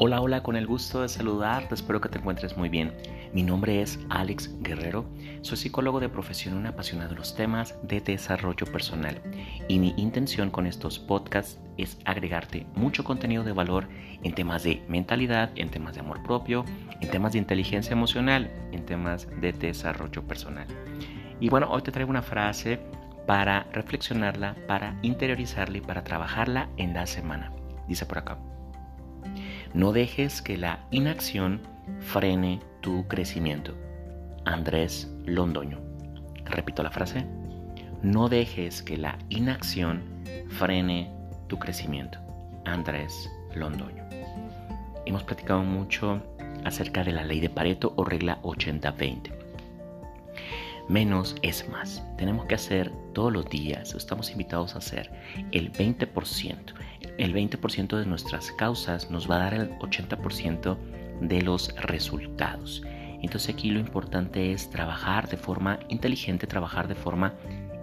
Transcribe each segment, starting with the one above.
Hola, hola, con el gusto de saludarte, espero que te encuentres muy bien. Mi nombre es Alex Guerrero, soy psicólogo de profesión y un apasionado de los temas de desarrollo personal. Y mi intención con estos podcasts es agregarte mucho contenido de valor en temas de mentalidad, en temas de amor propio, en temas de inteligencia emocional, en temas de desarrollo personal. Y bueno, hoy te traigo una frase para reflexionarla, para interiorizarla y para trabajarla en la semana. Dice por acá. No dejes que la inacción frene tu crecimiento. Andrés Londoño. Repito la frase. No dejes que la inacción frene tu crecimiento. Andrés Londoño. Hemos platicado mucho acerca de la ley de Pareto o regla 80-20. Menos es más. Tenemos que hacer todos los días, estamos invitados a hacer el 20% el 20% de nuestras causas nos va a dar el 80% de los resultados. Entonces aquí lo importante es trabajar de forma inteligente, trabajar de forma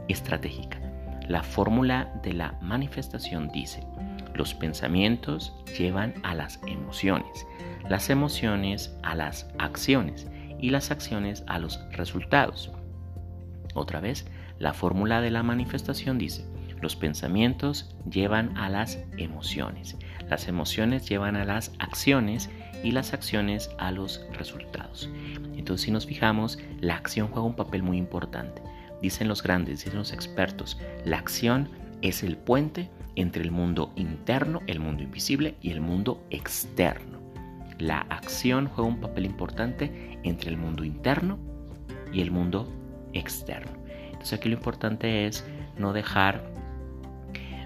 estratégica. La fórmula de la manifestación dice, los pensamientos llevan a las emociones, las emociones a las acciones y las acciones a los resultados. Otra vez, la fórmula de la manifestación dice, los pensamientos llevan a las emociones, las emociones llevan a las acciones y las acciones a los resultados. Entonces si nos fijamos, la acción juega un papel muy importante. Dicen los grandes, dicen los expertos, la acción es el puente entre el mundo interno, el mundo invisible y el mundo externo. La acción juega un papel importante entre el mundo interno y el mundo externo. Entonces aquí lo importante es no dejar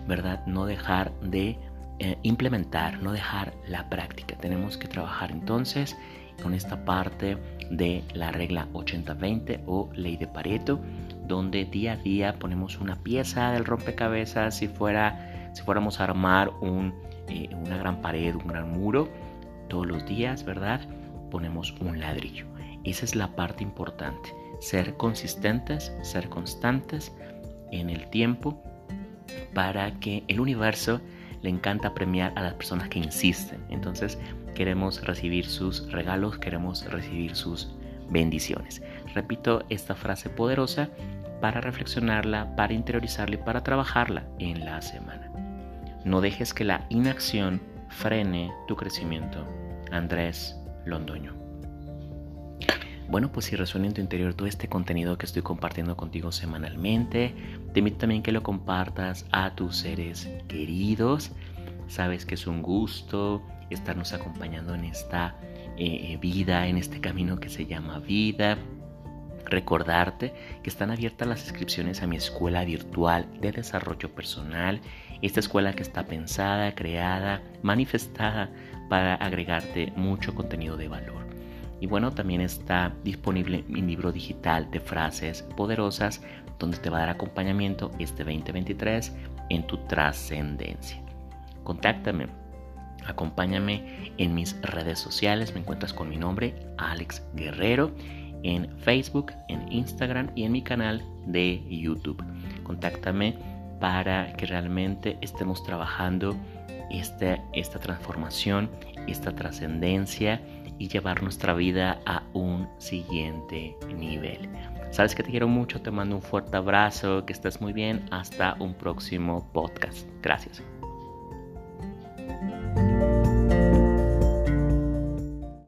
¿verdad? No dejar de eh, implementar, no dejar la práctica. Tenemos que trabajar entonces con esta parte de la regla 80-20 o ley de Pareto, donde día a día ponemos una pieza del rompecabezas si, fuera, si fuéramos a armar un, eh, una gran pared, un gran muro, todos los días, ¿verdad? Ponemos un ladrillo. Esa es la parte importante, ser consistentes, ser constantes en el tiempo para que el universo le encanta premiar a las personas que insisten. Entonces queremos recibir sus regalos, queremos recibir sus bendiciones. Repito esta frase poderosa para reflexionarla, para interiorizarla y para trabajarla en la semana. No dejes que la inacción frene tu crecimiento. Andrés Londoño. Bueno, pues si resuena en tu interior todo este contenido que estoy compartiendo contigo semanalmente, te invito también que lo compartas a tus seres queridos. Sabes que es un gusto estarnos acompañando en esta eh, vida, en este camino que se llama vida. Recordarte que están abiertas las inscripciones a mi escuela virtual de desarrollo personal, esta escuela que está pensada, creada, manifestada para agregarte mucho contenido de valor. Y bueno, también está disponible mi libro digital de frases poderosas donde te va a dar acompañamiento este 2023 en tu trascendencia. Contáctame, acompáñame en mis redes sociales, me encuentras con mi nombre, Alex Guerrero, en Facebook, en Instagram y en mi canal de YouTube. Contáctame para que realmente estemos trabajando esta, esta transformación, esta trascendencia y llevar nuestra vida a un siguiente nivel. Sabes que te quiero mucho, te mando un fuerte abrazo, que estés muy bien, hasta un próximo podcast. Gracias.